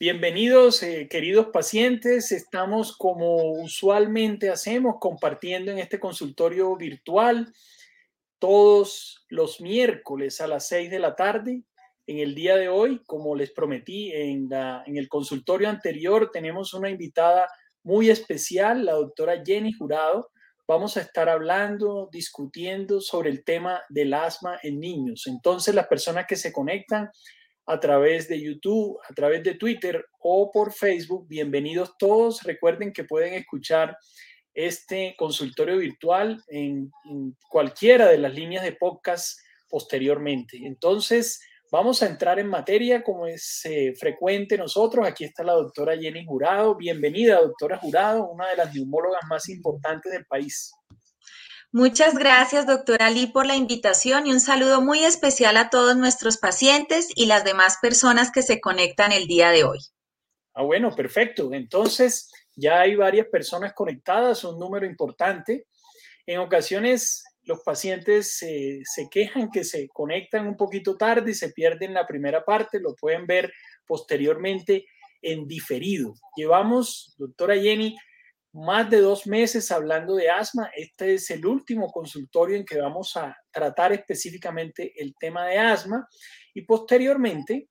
Bienvenidos, eh, queridos pacientes. Estamos como usualmente hacemos, compartiendo en este consultorio virtual todos los miércoles a las 6 de la tarde. En el día de hoy, como les prometí en, en el consultorio anterior, tenemos una invitada muy especial, la doctora Jenny Jurado. Vamos a estar hablando, discutiendo sobre el tema del asma en niños. Entonces, las personas que se conectan a través de YouTube, a través de Twitter o por Facebook. Bienvenidos todos. Recuerden que pueden escuchar este consultorio virtual en, cualquiera de las líneas de podcast posteriormente. Entonces, vamos a entrar en materia como es eh, frecuente nosotros. Aquí está la doctora Jenny Jurado. Bienvenida, doctora Jurado, una de las neumólogas más importantes del país. Muchas gracias, doctora Lee, por la invitación y un saludo muy especial a todos nuestros pacientes y las demás personas que se conectan el día de hoy. Ah, bueno, perfecto. Entonces, ya hay varias personas conectadas, un número importante. En ocasiones, los pacientes se quejan que se conectan un poquito tarde y se pierden la primera parte, lo pueden ver posteriormente en diferido. Llevamos, doctora Jenny, más de dos meses hablando de asma. Este es el último consultorio en que vamos a tratar específicamente el tema de asma y posteriormente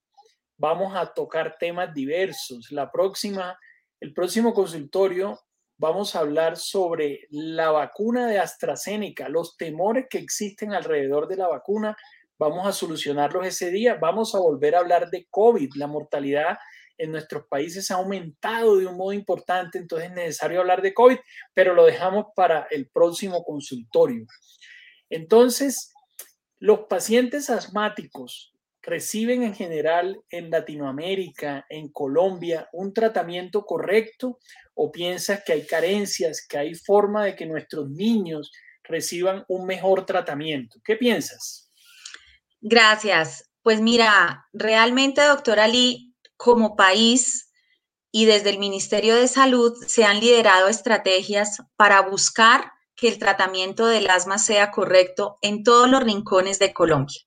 vamos a tocar temas diversos. La próxima, el próximo consultorio vamos a hablar sobre la vacuna de AstraZeneca, los temores que existen alrededor de la vacuna. Vamos a solucionarlos ese día. Vamos a volver a hablar de COVID, la mortalidad en nuestros países ha aumentado de un modo importante, entonces es necesario hablar de COVID, pero lo dejamos para el próximo consultorio. Entonces, los pacientes asmáticos reciben en general en Latinoamérica, en Colombia, un tratamiento correcto o piensas que hay carencias, que hay forma de que nuestros niños reciban un mejor tratamiento? ¿Qué piensas? Gracias. Pues mira, realmente, doctora Lee, como país y desde el Ministerio de Salud se han liderado estrategias para buscar que el tratamiento del asma sea correcto en todos los rincones de Colombia.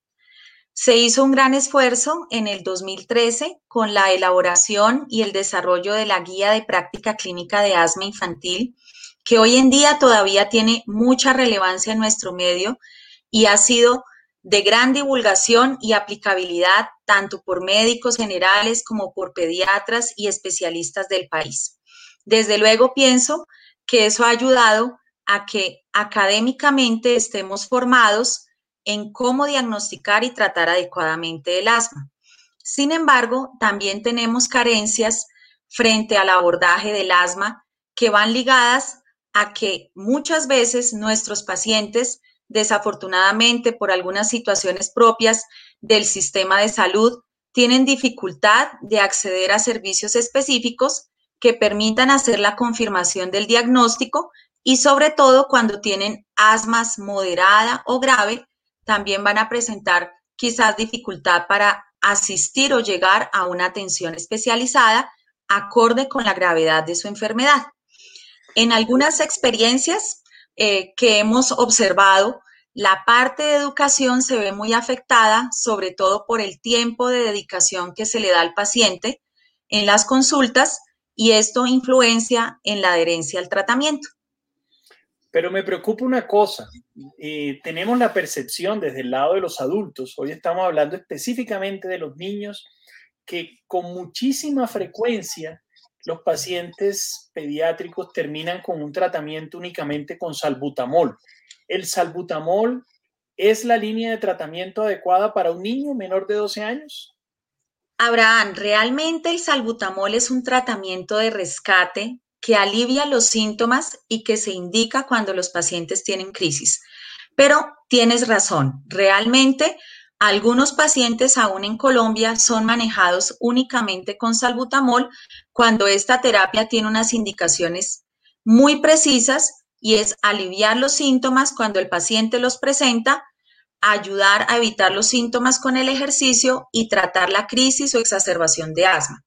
Se hizo un gran esfuerzo en el 2013 con la elaboración y el desarrollo de la Guía de Práctica Clínica de Asma Infantil, que hoy en día todavía tiene mucha relevancia en nuestro medio y ha sido de gran divulgación y aplicabilidad tanto por médicos generales como por pediatras y especialistas del país. Desde luego pienso que eso ha ayudado a que académicamente estemos formados en cómo diagnosticar y tratar adecuadamente el asma. Sin embargo, también tenemos carencias frente al abordaje del asma que van ligadas a que muchas veces nuestros pacientes desafortunadamente por algunas situaciones propias del sistema de salud, tienen dificultad de acceder a servicios específicos que permitan hacer la confirmación del diagnóstico y sobre todo cuando tienen asmas moderada o grave, también van a presentar quizás dificultad para asistir o llegar a una atención especializada acorde con la gravedad de su enfermedad. En algunas experiencias eh, que hemos observado, la parte de educación se ve muy afectada, sobre todo por el tiempo de dedicación que se le da al paciente en las consultas y esto influencia en la adherencia al tratamiento. Pero me preocupa una cosa, eh, tenemos la percepción desde el lado de los adultos, hoy estamos hablando específicamente de los niños, que con muchísima frecuencia los pacientes pediátricos terminan con un tratamiento únicamente con salbutamol. ¿El salbutamol es la línea de tratamiento adecuada para un niño menor de 12 años? Abraham, realmente el salbutamol es un tratamiento de rescate que alivia los síntomas y que se indica cuando los pacientes tienen crisis. Pero tienes razón, realmente algunos pacientes aún en Colombia son manejados únicamente con salbutamol cuando esta terapia tiene unas indicaciones muy precisas y es aliviar los síntomas cuando el paciente los presenta, ayudar a evitar los síntomas con el ejercicio y tratar la crisis o exacerbación de asma.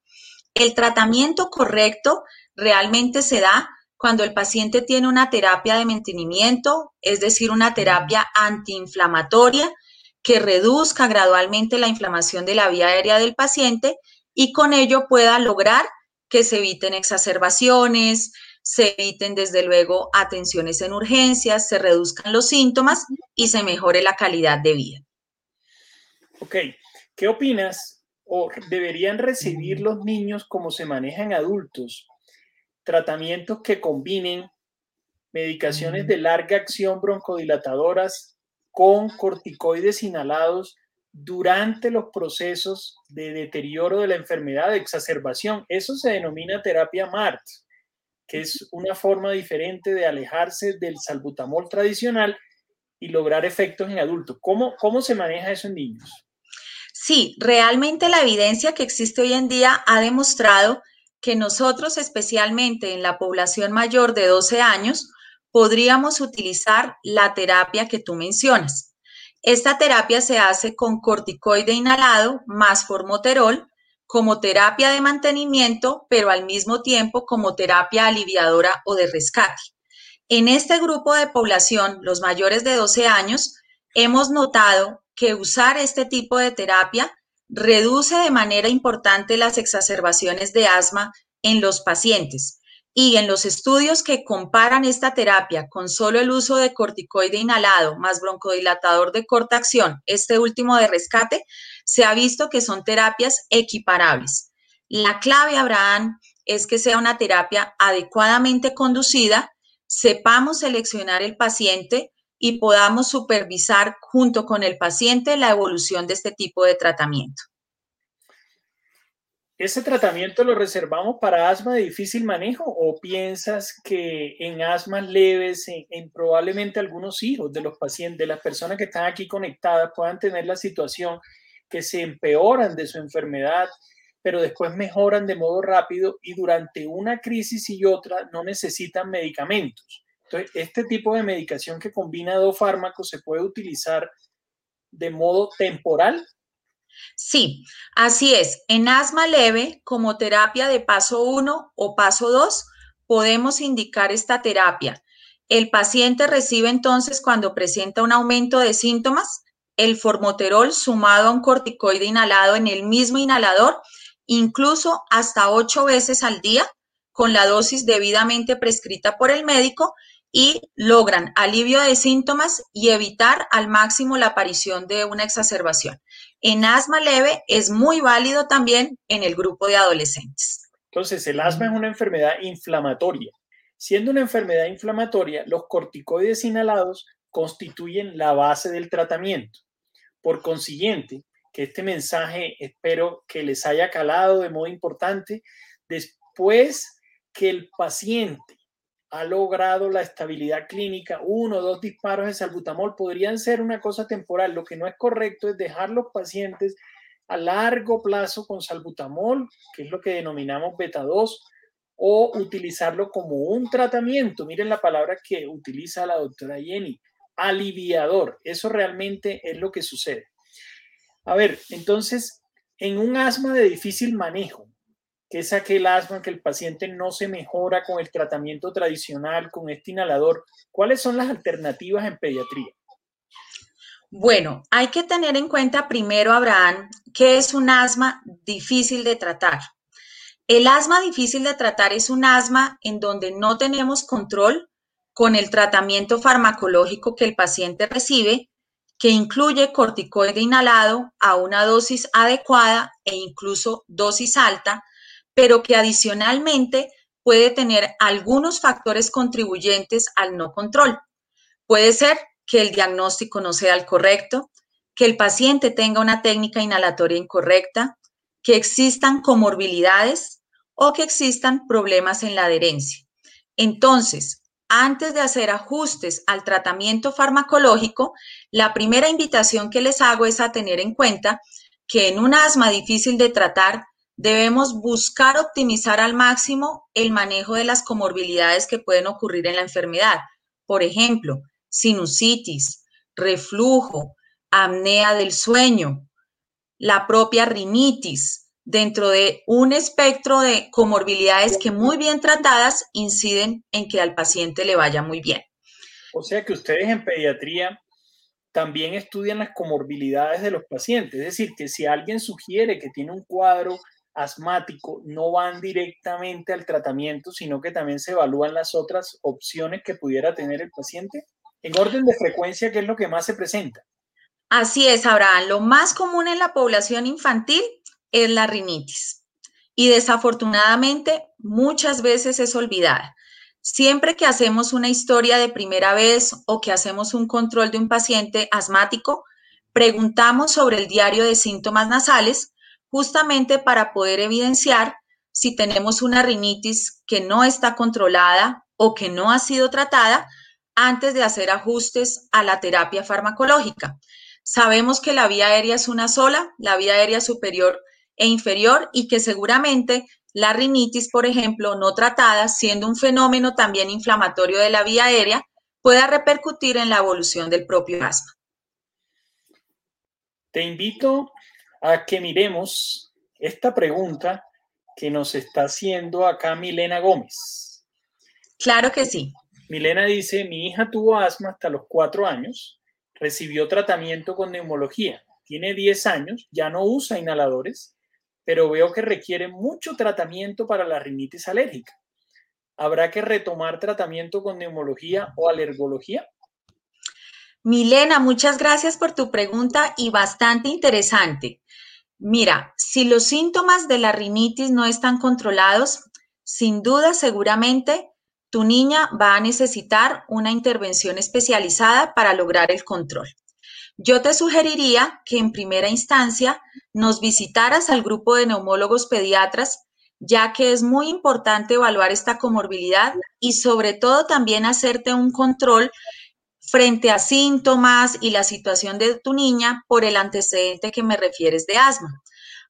El tratamiento correcto realmente se da cuando el paciente tiene una terapia de mantenimiento, es decir, una terapia antiinflamatoria que reduzca gradualmente la inflamación de la vía aérea del paciente y con ello pueda lograr que se eviten exacerbaciones, se eviten desde luego atenciones en urgencias, se reduzcan los síntomas y se mejore la calidad de vida. Ok, ¿qué opinas o deberían recibir los niños como se manejan adultos? Tratamientos que combinen medicaciones de larga acción broncodilatadoras con corticoides inhalados durante los procesos de deterioro de la enfermedad, de exacerbación. Eso se denomina terapia MART, que es una forma diferente de alejarse del salbutamol tradicional y lograr efectos en adultos. ¿Cómo, cómo se maneja eso en niños? Sí, realmente la evidencia que existe hoy en día ha demostrado que nosotros, especialmente en la población mayor de 12 años, podríamos utilizar la terapia que tú mencionas. Esta terapia se hace con corticoide inhalado más formoterol como terapia de mantenimiento, pero al mismo tiempo como terapia aliviadora o de rescate. En este grupo de población, los mayores de 12 años, hemos notado que usar este tipo de terapia reduce de manera importante las exacerbaciones de asma en los pacientes y en los estudios que comparan esta terapia con solo el uso de corticoide inhalado más broncodilatador de corta acción, este último de rescate, se ha visto que son terapias equiparables. La clave, Abraham, es que sea una terapia adecuadamente conducida, sepamos seleccionar el paciente y podamos supervisar junto con el paciente la evolución de este tipo de tratamiento. ¿Ese tratamiento lo reservamos para asma de difícil manejo o piensas que en asmas leves, en, probablemente algunos hijos de los pacientes, de las personas que están aquí conectadas, puedan tener la situación que se empeoran de su enfermedad, pero después mejoran de modo rápido y durante una crisis y otra no necesitan medicamentos? Entonces, este tipo de medicación que combina dos fármacos se puede utilizar de modo temporal Sí, así es. En asma leve, como terapia de paso 1 o paso 2, podemos indicar esta terapia. El paciente recibe entonces cuando presenta un aumento de síntomas el formoterol sumado a un corticoide inhalado en el mismo inhalador, incluso hasta ocho veces al día, con la dosis debidamente prescrita por el médico y logran alivio de síntomas y evitar al máximo la aparición de una exacerbación. En asma leve es muy válido también en el grupo de adolescentes. Entonces, el asma es una enfermedad inflamatoria. Siendo una enfermedad inflamatoria, los corticoides inhalados constituyen la base del tratamiento. Por consiguiente, que este mensaje espero que les haya calado de modo importante después que el paciente ha logrado la estabilidad clínica, uno o dos disparos de salbutamol podrían ser una cosa temporal. Lo que no es correcto es dejar los pacientes a largo plazo con salbutamol, que es lo que denominamos beta 2, o utilizarlo como un tratamiento. Miren la palabra que utiliza la doctora Jenny, aliviador. Eso realmente es lo que sucede. A ver, entonces, en un asma de difícil manejo, que es aquel asma que el paciente no se mejora con el tratamiento tradicional, con este inhalador. ¿Cuáles son las alternativas en pediatría? Bueno, hay que tener en cuenta primero, Abraham, que es un asma difícil de tratar. El asma difícil de tratar es un asma en donde no tenemos control con el tratamiento farmacológico que el paciente recibe, que incluye corticoide inhalado a una dosis adecuada e incluso dosis alta, pero que adicionalmente puede tener algunos factores contribuyentes al no control. Puede ser que el diagnóstico no sea el correcto, que el paciente tenga una técnica inhalatoria incorrecta, que existan comorbilidades o que existan problemas en la adherencia. Entonces, antes de hacer ajustes al tratamiento farmacológico, la primera invitación que les hago es a tener en cuenta que en un asma difícil de tratar debemos buscar optimizar al máximo el manejo de las comorbilidades que pueden ocurrir en la enfermedad. Por ejemplo, sinusitis, reflujo, apnea del sueño, la propia rinitis, dentro de un espectro de comorbilidades que muy bien tratadas inciden en que al paciente le vaya muy bien. O sea que ustedes en pediatría también estudian las comorbilidades de los pacientes, es decir, que si alguien sugiere que tiene un cuadro asmático no van directamente al tratamiento, sino que también se evalúan las otras opciones que pudiera tener el paciente? En orden de frecuencia, ¿qué es lo que más se presenta? Así es, Abraham. Lo más común en la población infantil es la rinitis. Y desafortunadamente muchas veces es olvidada. Siempre que hacemos una historia de primera vez o que hacemos un control de un paciente asmático, preguntamos sobre el diario de síntomas nasales justamente para poder evidenciar si tenemos una rinitis que no está controlada o que no ha sido tratada antes de hacer ajustes a la terapia farmacológica. Sabemos que la vía aérea es una sola, la vía aérea superior e inferior, y que seguramente la rinitis, por ejemplo, no tratada, siendo un fenómeno también inflamatorio de la vía aérea, pueda repercutir en la evolución del propio asma. Te invito a que miremos esta pregunta que nos está haciendo acá Milena Gómez. Claro que sí. Milena dice, mi hija tuvo asma hasta los cuatro años, recibió tratamiento con neumología, tiene 10 años, ya no usa inhaladores, pero veo que requiere mucho tratamiento para la rinitis alérgica. ¿Habrá que retomar tratamiento con neumología o alergología? Milena, muchas gracias por tu pregunta y bastante interesante. Mira, si los síntomas de la rinitis no están controlados, sin duda seguramente tu niña va a necesitar una intervención especializada para lograr el control. Yo te sugeriría que en primera instancia nos visitaras al grupo de neumólogos pediatras, ya que es muy importante evaluar esta comorbilidad y sobre todo también hacerte un control frente a síntomas y la situación de tu niña por el antecedente que me refieres de asma.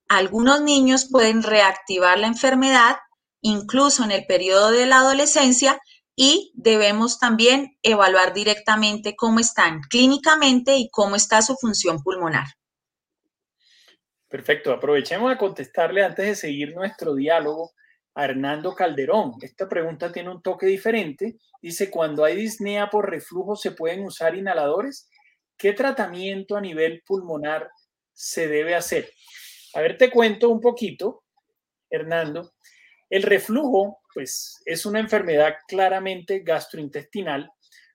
Algunos niños pueden reactivar la enfermedad incluso en el periodo de la adolescencia y debemos también evaluar directamente cómo están clínicamente y cómo está su función pulmonar. Perfecto, aprovechemos a contestarle antes de seguir nuestro diálogo a Hernando Calderón. Esta pregunta tiene un toque diferente. Dice, cuando hay disnea por reflujo, ¿se pueden usar inhaladores? ¿Qué tratamiento a nivel pulmonar se debe hacer? A ver, te cuento un poquito, Hernando. El reflujo, pues, es una enfermedad claramente gastrointestinal,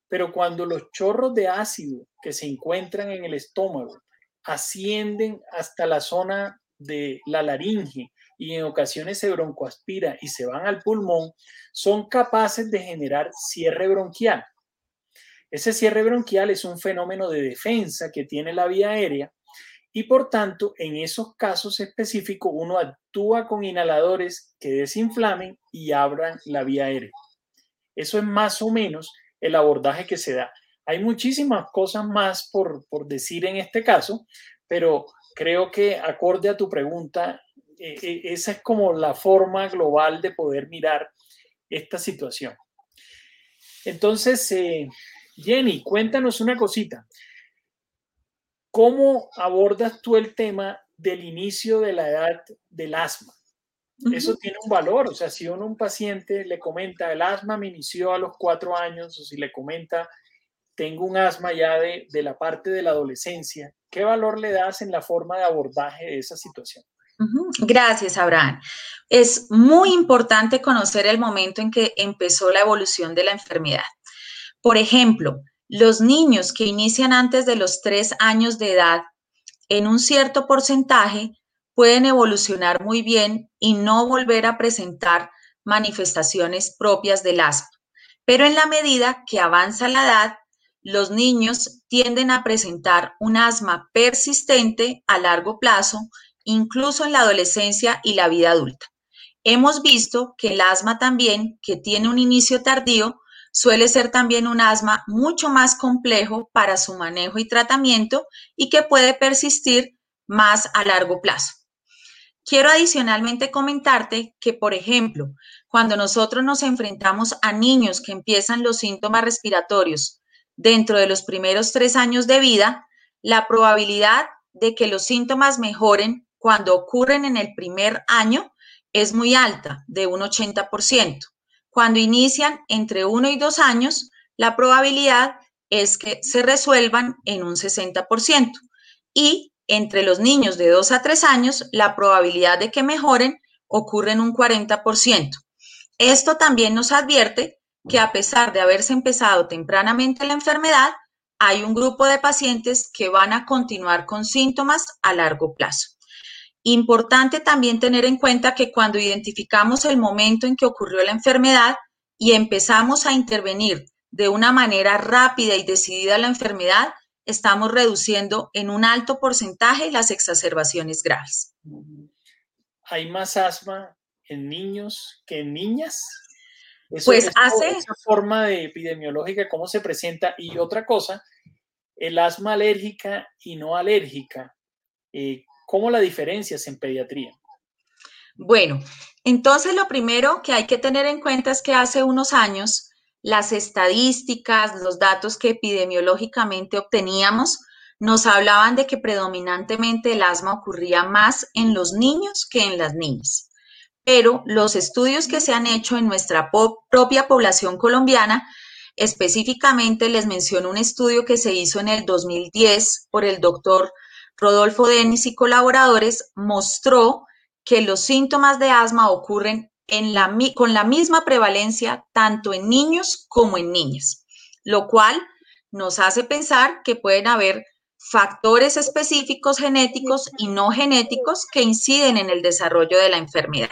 pero cuando los chorros de ácido que se encuentran en el estómago ascienden hasta la zona de la laringe y en ocasiones se broncoaspira y se van al pulmón, son capaces de generar cierre bronquial. Ese cierre bronquial es un fenómeno de defensa que tiene la vía aérea y por tanto en esos casos específicos uno actúa con inhaladores que desinflamen y abran la vía aérea. Eso es más o menos el abordaje que se da. Hay muchísimas cosas más por, por decir en este caso, pero creo que acorde a tu pregunta, eh, eh, esa es como la forma global de poder mirar esta situación. Entonces, eh, Jenny, cuéntanos una cosita. ¿Cómo abordas tú el tema del inicio de la edad del asma? Eso tiene un valor, o sea, si uno un paciente le comenta el asma me inició a los cuatro años, o si le comenta tengo un asma ya de, de la parte de la adolescencia, ¿qué valor le das en la forma de abordaje de esa situación? Gracias, Abraham. Es muy importante conocer el momento en que empezó la evolución de la enfermedad. Por ejemplo, los niños que inician antes de los tres años de edad, en un cierto porcentaje, pueden evolucionar muy bien y no volver a presentar manifestaciones propias del asma. Pero en la medida que avanza la edad, los niños tienden a presentar un asma persistente a largo plazo incluso en la adolescencia y la vida adulta. Hemos visto que el asma también, que tiene un inicio tardío, suele ser también un asma mucho más complejo para su manejo y tratamiento y que puede persistir más a largo plazo. Quiero adicionalmente comentarte que, por ejemplo, cuando nosotros nos enfrentamos a niños que empiezan los síntomas respiratorios dentro de los primeros tres años de vida, la probabilidad de que los síntomas mejoren cuando ocurren en el primer año es muy alta, de un 80%. Cuando inician entre uno y dos años, la probabilidad es que se resuelvan en un 60%. Y entre los niños de 2 a 3 años, la probabilidad de que mejoren ocurre en un 40%. Esto también nos advierte que a pesar de haberse empezado tempranamente la enfermedad, hay un grupo de pacientes que van a continuar con síntomas a largo plazo. Importante también tener en cuenta que cuando identificamos el momento en que ocurrió la enfermedad y empezamos a intervenir de una manera rápida y decidida la enfermedad, estamos reduciendo en un alto porcentaje las exacerbaciones graves. ¿Hay más asma en niños que en niñas? pues hace... Esa forma de epidemiológica, ¿cómo se presenta? Y otra cosa, el asma alérgica y no alérgica, eh, ¿cómo la diferencias en pediatría? Bueno, entonces lo primero que hay que tener en cuenta es que hace unos años las estadísticas, los datos que epidemiológicamente obteníamos, nos hablaban de que predominantemente el asma ocurría más en los niños que en las niñas. Pero los estudios que se han hecho en nuestra propia población colombiana, específicamente les menciono un estudio que se hizo en el 2010 por el doctor Rodolfo Denis y colaboradores, mostró que los síntomas de asma ocurren con la misma prevalencia tanto en niños como en niñas, lo cual nos hace pensar que pueden haber factores específicos genéticos y no genéticos que inciden en el desarrollo de la enfermedad.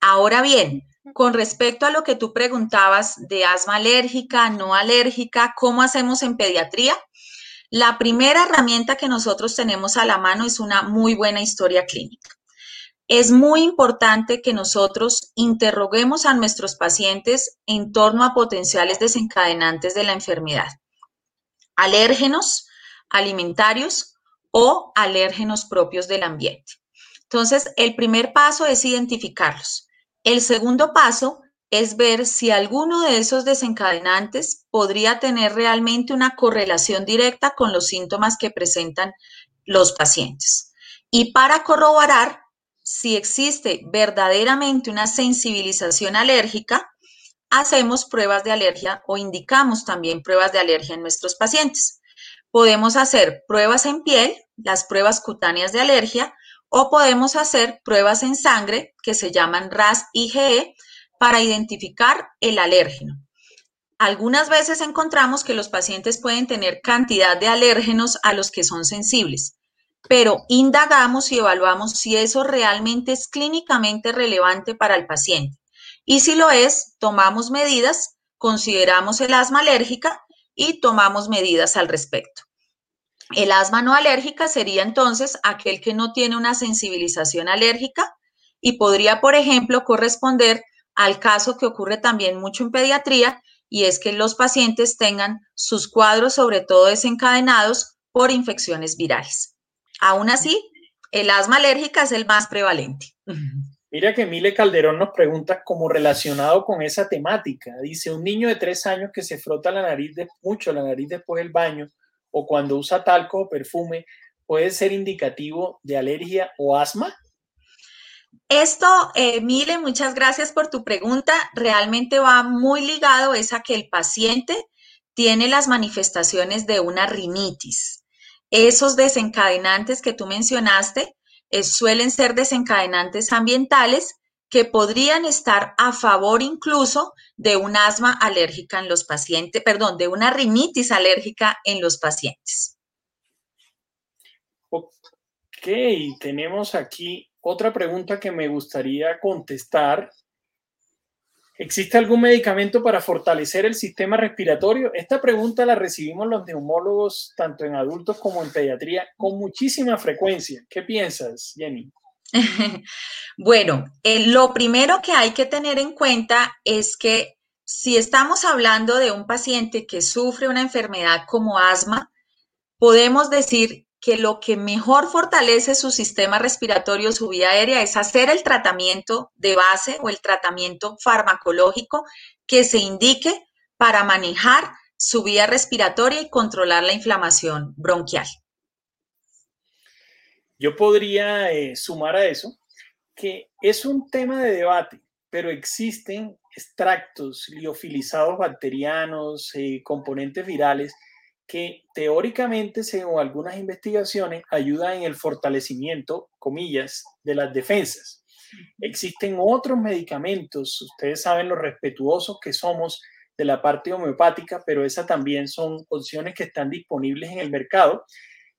Ahora bien, con respecto a lo que tú preguntabas de asma alérgica, no alérgica, ¿cómo hacemos en pediatría? La primera herramienta que nosotros tenemos a la mano es una muy buena historia clínica es muy importante que nosotros interroguemos a nuestros pacientes en torno a potenciales desencadenantes de la enfermedad, alérgenos, alimentarios o alérgenos propios del ambiente. Entonces, el primer paso es identificarlos. El segundo paso es ver si alguno de esos desencadenantes podría tener realmente una correlación directa con los síntomas que presentan los pacientes. Y para corroborar, si existe verdaderamente una sensibilización alérgica, hacemos pruebas de alergia o indicamos también pruebas de alergia en nuestros pacientes. Podemos hacer pruebas en piel, las pruebas cutáneas de alergia, o podemos hacer pruebas en sangre que se llaman RAS-IgE para identificar el alérgeno. Algunas veces encontramos que los pacientes pueden tener cantidad de alérgenos a los que son sensibles pero indagamos y evaluamos si eso realmente es clínicamente relevante para el paciente. Y si lo es, tomamos medidas, consideramos el asma alérgica y tomamos medidas al respecto. El asma no alérgica sería entonces aquel que no tiene una sensibilización alérgica y podría, por ejemplo, corresponder al caso que ocurre también mucho en pediatría y es que los pacientes tengan sus cuadros sobre todo desencadenados por infecciones virales. Aún así, el asma alérgica es el más prevalente. Mira que Mile Calderón nos pregunta como relacionado con esa temática. Dice, un niño de tres años que se frota la nariz de, mucho la nariz después del baño o cuando usa talco o perfume, ¿puede ser indicativo de alergia o asma? Esto, eh, Mile, muchas gracias por tu pregunta. Realmente va muy ligado es a que el paciente tiene las manifestaciones de una rinitis. Esos desencadenantes que tú mencionaste eh, suelen ser desencadenantes ambientales que podrían estar a favor incluso de un asma alérgica en los pacientes, perdón, de una rinitis alérgica en los pacientes. Ok, tenemos aquí otra pregunta que me gustaría contestar ¿Existe algún medicamento para fortalecer el sistema respiratorio? Esta pregunta la recibimos los neumólogos, tanto en adultos como en pediatría, con muchísima frecuencia. ¿Qué piensas, Jenny? bueno, eh, lo primero que hay que tener en cuenta es que si estamos hablando de un paciente que sufre una enfermedad como asma, podemos decir que lo que mejor fortalece su sistema respiratorio, su vía aérea, es hacer el tratamiento de base o el tratamiento farmacológico que se indique para manejar su vía respiratoria y controlar la inflamación bronquial. Yo podría eh, sumar a eso que es un tema de debate, pero existen extractos liofilizados bacterianos, eh, componentes virales que teóricamente, según algunas investigaciones, ayuda en el fortalecimiento, comillas, de las defensas. Existen otros medicamentos, ustedes saben lo respetuosos que somos de la parte homeopática, pero esas también son opciones que están disponibles en el mercado.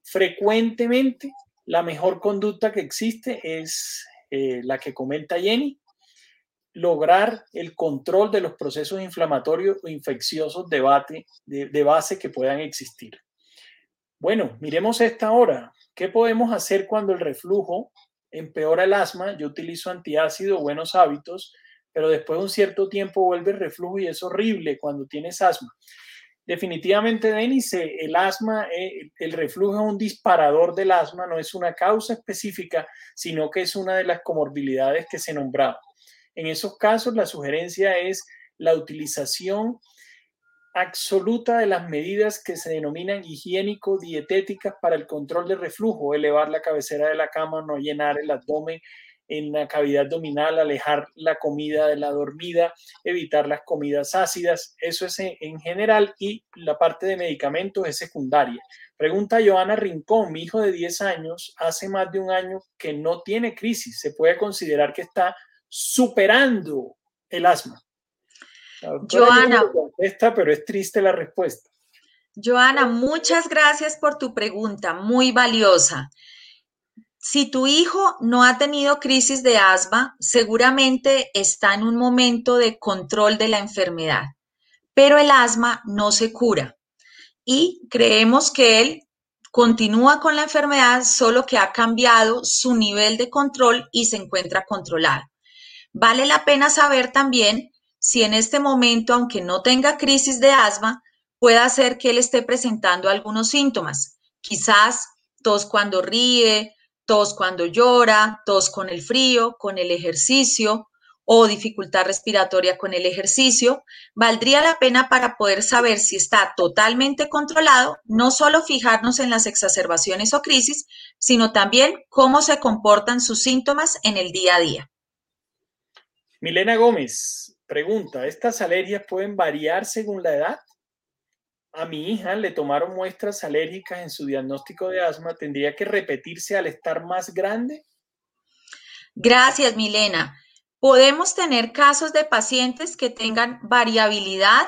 Frecuentemente, la mejor conducta que existe es eh, la que comenta Jenny, lograr el control de los procesos inflamatorios o infecciosos de, de, base que puedan existir. Bueno, miremos esta hora. ¿Qué podemos hacer cuando el reflujo empeora el asma? Yo utilizo antiácido, buenos hábitos, pero después de un cierto tiempo vuelve el reflujo y es horrible cuando tienes asma. Definitivamente, Denis, el asma, eh, el reflujo es un disparador del asma, no es una causa específica, sino que es una de las comorbilidades que se nombraba. En esos casos, la sugerencia es la utilización absoluta de las medidas que se denominan higiénico-dietéticas para el control del reflujo, elevar la cabecera de la cama, no llenar el abdomen en la cavidad abdominal, alejar la comida de la dormida, evitar las comidas ácidas, eso es en general y la parte de medicamentos es secundaria. Pregunta Joana Rincón, mi hijo de 10 años, hace más de un año que no tiene crisis, ¿se puede considerar que está superando el asma? Joana. Esta, pero es triste la respuesta. Joana, muchas gracias por tu pregunta, muy valiosa. Si tu hijo no ha tenido crisis de asma, seguramente está en un momento de control de la enfermedad, pero el asma no se cura y creemos que él continúa con la enfermedad, solo que ha cambiado su nivel de control y se encuentra controlado. Vale la pena saber también si en este momento, aunque no tenga crisis de asma, puede ser que él esté presentando algunos síntomas. Quizás tos cuando ríe, tos cuando llora, tos con el frío, con el ejercicio o dificultad respiratoria con el ejercicio, valdría la pena para poder saber si está totalmente controlado, no solo fijarnos en las exacerbaciones o crisis, sino también cómo se comportan sus síntomas en el día a día. Milena Gómez pregunta, ¿estas alergias pueden variar según la edad? A mi hija le tomaron muestras alérgicas en su diagnóstico de asma. ¿Tendría que repetirse al estar más grande? Gracias, Milena. Podemos tener casos de pacientes que tengan variabilidad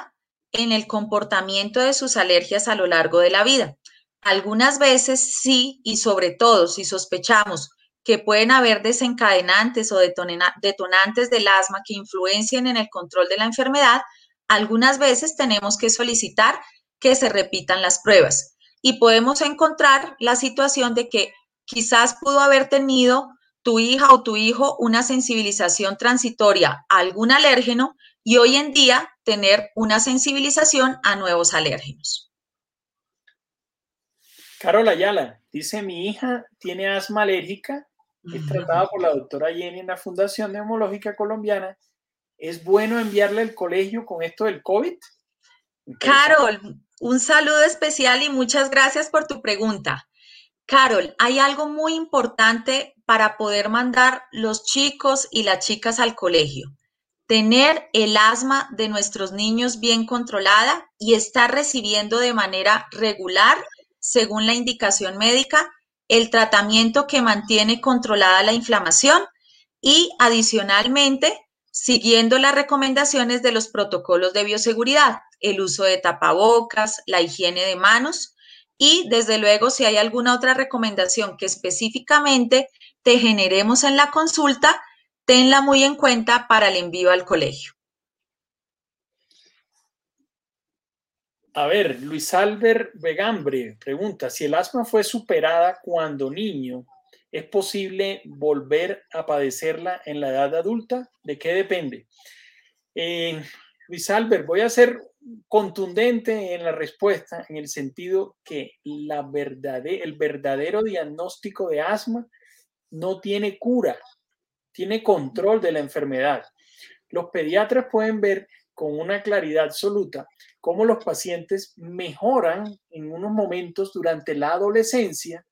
en el comportamiento de sus alergias a lo largo de la vida. Algunas veces sí, y sobre todo si sospechamos que pueden haber desencadenantes o detonantes del asma que influencien en el control de la enfermedad, algunas veces tenemos que solicitar que se repitan las pruebas y podemos encontrar la situación de que quizás pudo haber tenido tu hija o tu hijo una sensibilización transitoria a algún alérgeno y hoy en día tener una sensibilización a nuevos alérgenos. Carol Ayala dice, mi hija tiene asma alérgica es por la doctora Jenny en la Fundación Neumológica Colombiana. ¿Es bueno enviarle al colegio con esto del COVID? Carol, un saludo especial y muchas gracias por tu pregunta. Carol, hay algo muy importante para poder mandar los chicos y las chicas al colegio. Tener el asma de nuestros niños bien controlada y estar recibiendo de manera regular, según la indicación médica, el tratamiento que mantiene controlada la inflamación y adicionalmente siguiendo las recomendaciones de los protocolos de bioseguridad, el uso de tapabocas, la higiene de manos y desde luego si hay alguna otra recomendación que específicamente te generemos en la consulta, tenla muy en cuenta para el envío al colegio. A ver, Luis Albert Vegambre pregunta, si el asma fue superada cuando niño, ¿es posible volver a padecerla en la edad adulta? ¿De qué depende? Eh, Luis Albert, voy a ser contundente en la respuesta en el sentido que la el verdadero diagnóstico de asma no tiene cura, tiene control de la enfermedad. Los pediatras pueden ver con una claridad absoluta cómo los pacientes mejoran en unos momentos durante la adolescencia,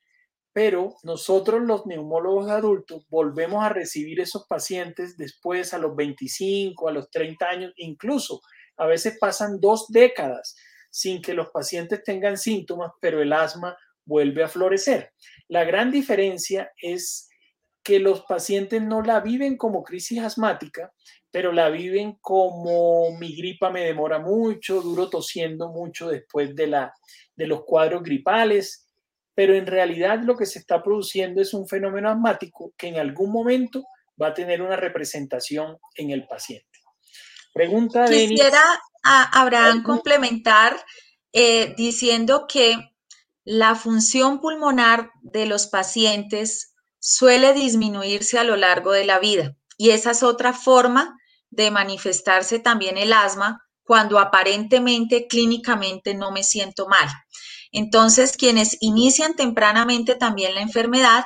pero nosotros los neumólogos adultos volvemos a recibir esos pacientes después a los 25, a los 30 años, incluso a veces pasan dos décadas sin que los pacientes tengan síntomas, pero el asma vuelve a florecer. La gran diferencia es que los pacientes no la viven como crisis asmática, pero la viven como mi gripa me demora mucho, duro tosiendo mucho después de, la, de los cuadros gripales, pero en realidad lo que se está produciendo es un fenómeno asmático que en algún momento va a tener una representación en el paciente. Pregunta Quisiera, a Abraham, complementar eh, diciendo que la función pulmonar de los pacientes suele disminuirse a lo largo de la vida y esa es otra forma de manifestarse también el asma cuando aparentemente clínicamente no me siento mal. Entonces, quienes inician tempranamente también la enfermedad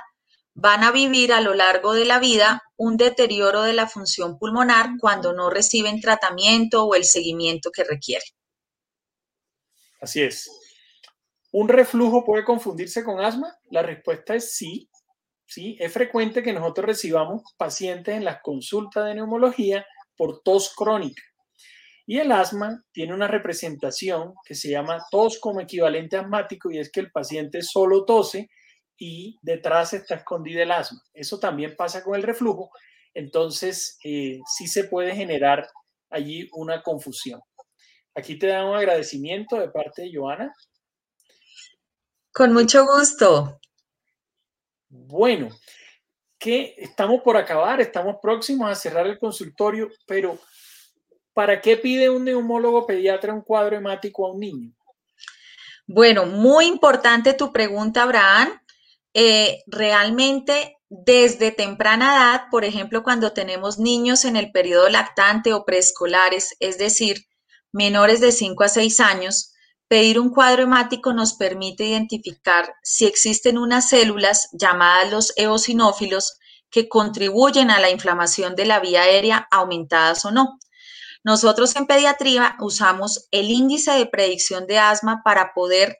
van a vivir a lo largo de la vida un deterioro de la función pulmonar cuando no reciben tratamiento o el seguimiento que requieren. Así es. ¿Un reflujo puede confundirse con asma? La respuesta es sí. Sí, es frecuente que nosotros recibamos pacientes en las consultas de neumología por tos crónica. Y el asma tiene una representación que se llama tos como equivalente asmático y es que el paciente solo tose y detrás está escondida el asma. Eso también pasa con el reflujo. Entonces, eh, sí se puede generar allí una confusión. Aquí te da un agradecimiento de parte de Joana. Con mucho gusto. Bueno, que estamos por acabar, estamos próximos a cerrar el consultorio, pero ¿para qué pide un neumólogo pediatra un cuadro hemático a un niño? Bueno, muy importante tu pregunta, Abraham. Eh, realmente desde temprana edad, por ejemplo, cuando tenemos niños en el periodo lactante o preescolares, es decir, menores de 5 a 6 años, pedir un cuadro hemático nos permite identificar si existen unas células llamadas los eosinófilos que contribuyen a la inflamación de la vía aérea aumentadas o no. Nosotros en pediatría usamos el índice de predicción de asma para poder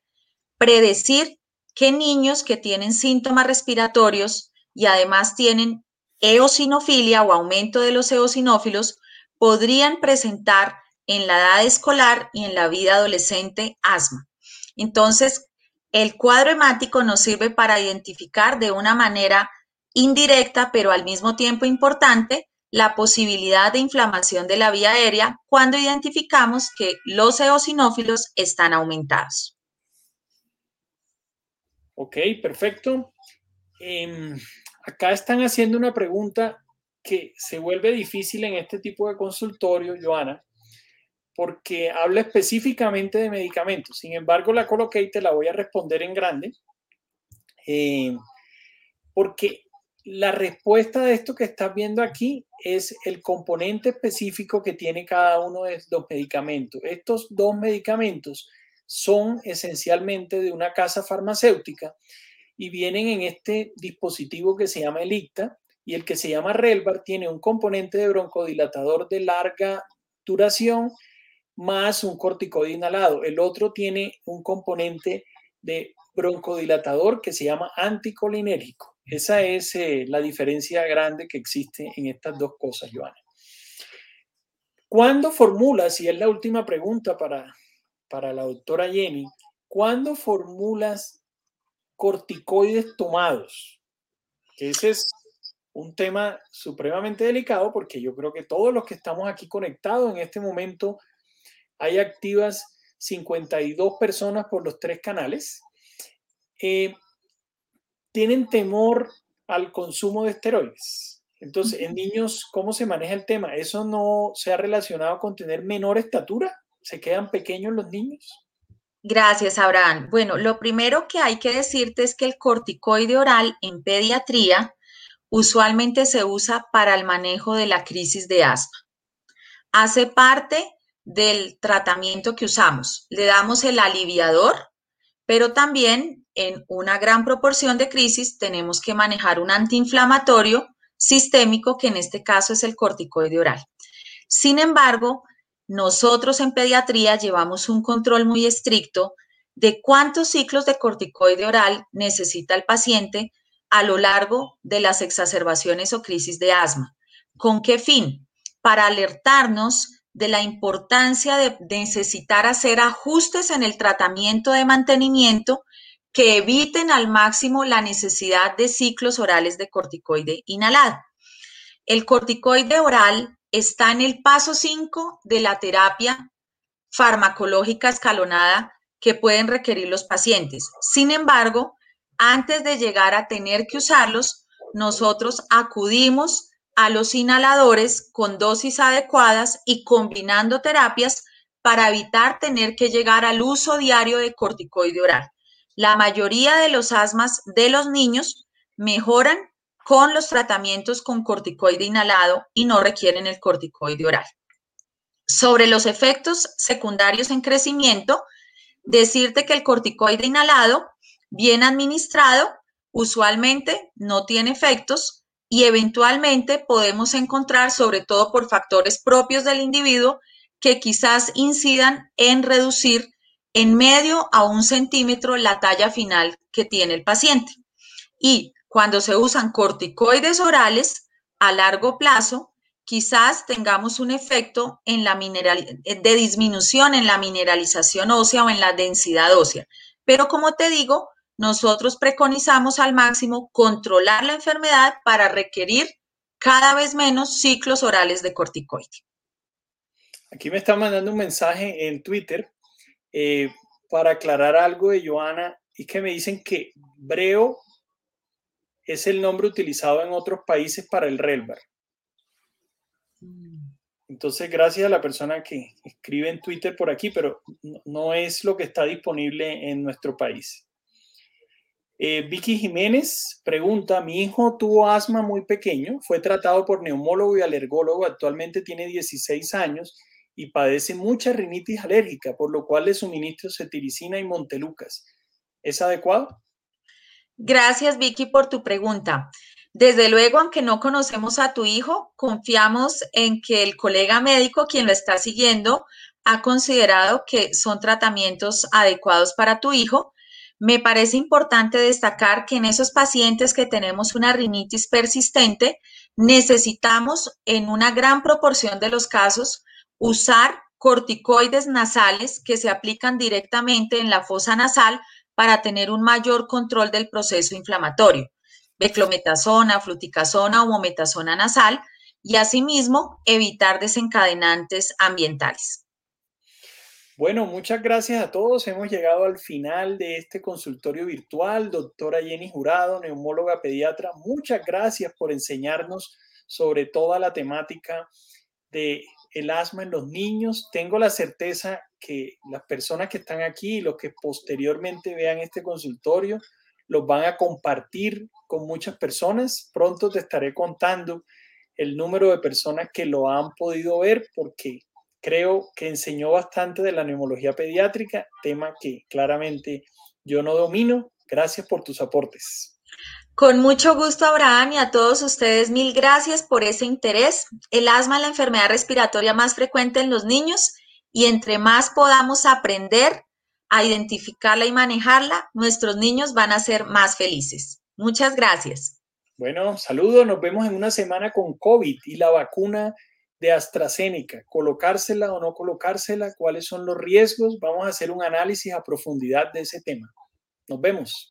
predecir qué niños que tienen síntomas respiratorios y además tienen eosinofilia o aumento de los eosinófilos podrían presentar en la edad escolar y en la vida adolescente asma. Entonces, el cuadro hemático nos sirve para identificar de una manera indirecta, pero al mismo tiempo importante, la posibilidad de inflamación de la vía aérea cuando identificamos que los eosinófilos están aumentados. Ok, perfecto. Em, acá están haciendo una pregunta que se vuelve difícil en este tipo de consultorio, Joana, porque habla específicamente de medicamentos. Sin embargo, la coloqué y te la voy a responder en grande, eh, porque la respuesta de esto que estás viendo aquí es el componente específico que tiene cada uno de los medicamentos. Estos dos medicamentos son esencialmente de una casa farmacéutica y vienen en este dispositivo que se llama Elicta y el que se llama Relvar tiene un componente de broncodilatador de larga duración más un corticoide inhalado. El otro tiene un componente de broncodilatador que se llama anticolinérgico. Esa es eh, la diferencia grande que existe en estas dos cosas, Joana. ¿Cuándo formulas, y es la última pregunta para, para la doctora Jenny, ¿cuándo formulas corticoides tomados? Ese es un tema supremamente delicado porque yo creo que todos los que estamos aquí conectados en este momento hay activas 52 personas por los tres canales. Eh, tienen temor al consumo de esteroides. Entonces, en niños, ¿cómo se maneja el tema? ¿Eso no se ha relacionado con tener menor estatura? ¿Se quedan pequeños los niños? Gracias, Abraham. Bueno, lo primero que hay que decirte es que el corticoide oral en pediatría usualmente se usa para el manejo de la crisis de asma. Hace parte del tratamiento que usamos. Le damos el aliviador, pero también en una gran proporción de crisis tenemos que manejar un antiinflamatorio sistémico, que en este caso es el corticoide oral. Sin embargo, nosotros en pediatría llevamos un control muy estricto de cuántos ciclos de corticoide oral necesita el paciente a lo largo de las exacerbaciones o crisis de asma. ¿Con qué fin? Para alertarnos de la importancia de necesitar hacer ajustes en el tratamiento de mantenimiento que eviten al máximo la necesidad de ciclos orales de corticoide inhalado. El corticoide oral está en el paso 5 de la terapia farmacológica escalonada que pueden requerir los pacientes. Sin embargo, antes de llegar a tener que usarlos, nosotros acudimos a los inhaladores con dosis adecuadas y combinando terapias para evitar tener que llegar al uso diario de corticoide oral. La mayoría de los asmas de los niños mejoran con los tratamientos con corticoide inhalado y no requieren el corticoide oral. Sobre los efectos secundarios en crecimiento, decirte que el corticoide inhalado, bien administrado, usualmente no tiene efectos y eventualmente podemos encontrar, sobre todo por factores propios del individuo, que quizás incidan en reducir en medio a un centímetro la talla final que tiene el paciente. Y cuando se usan corticoides orales a largo plazo, quizás tengamos un efecto mineral, de disminución en la mineralización ósea o en la densidad ósea. Pero como te digo, nosotros preconizamos al máximo controlar la enfermedad para requerir cada vez menos ciclos orales de corticoide. Aquí me está mandando un mensaje en Twitter eh, para aclarar algo de Joana y que me dicen que Breo es el nombre utilizado en otros países para el Relvar. Entonces, gracias a la persona que escribe en Twitter por aquí, pero no es lo que está disponible en nuestro país. Eh, Vicky Jiménez pregunta, mi hijo tuvo asma muy pequeño, fue tratado por neumólogo y alergólogo, actualmente tiene 16 años y padece mucha rinitis alérgica, por lo cual le suministro cetiricina y montelucas. ¿Es adecuado? Gracias, Vicky, por tu pregunta. Desde luego, aunque no conocemos a tu hijo, confiamos en que el colega médico, quien lo está siguiendo, ha considerado que son tratamientos adecuados para tu hijo me parece importante destacar que en esos pacientes que tenemos una rinitis persistente, necesitamos en una gran proporción de los casos usar corticoides nasales que se aplican directamente en la fosa nasal para tener un mayor control del proceso inflamatorio. Beclometasona, fluticasona o mometasona nasal y asimismo evitar desencadenantes ambientales. Bueno, muchas gracias a todos. Hemos llegado al final de este consultorio virtual. Doctora Jenny Jurado, neumóloga pediatra, muchas gracias por enseñarnos sobre toda la temática de el asma en los niños. Tengo la certeza que las personas que están aquí y los que posteriormente vean este consultorio los van a compartir con muchas personas. Pronto te estaré contando el número de personas que lo han podido ver porque creo que enseñó bastante de la neumología pediátrica, tema que claramente yo no domino. Gracias por tus aportes. Con mucho gusto, Abraham, y a todos ustedes, mil gracias por ese interés. El asma es la enfermedad respiratoria más frecuente en los niños y entre más podamos aprender a identificarla y manejarla, nuestros niños van a ser más felices. Muchas gracias. Bueno, saludos, nos vemos en una semana con COVID y la vacuna de AstraZeneca, colocársela o no colocársela, cuáles son los riesgos. Vamos a hacer un análisis a profundidad de ese tema. Nos vemos.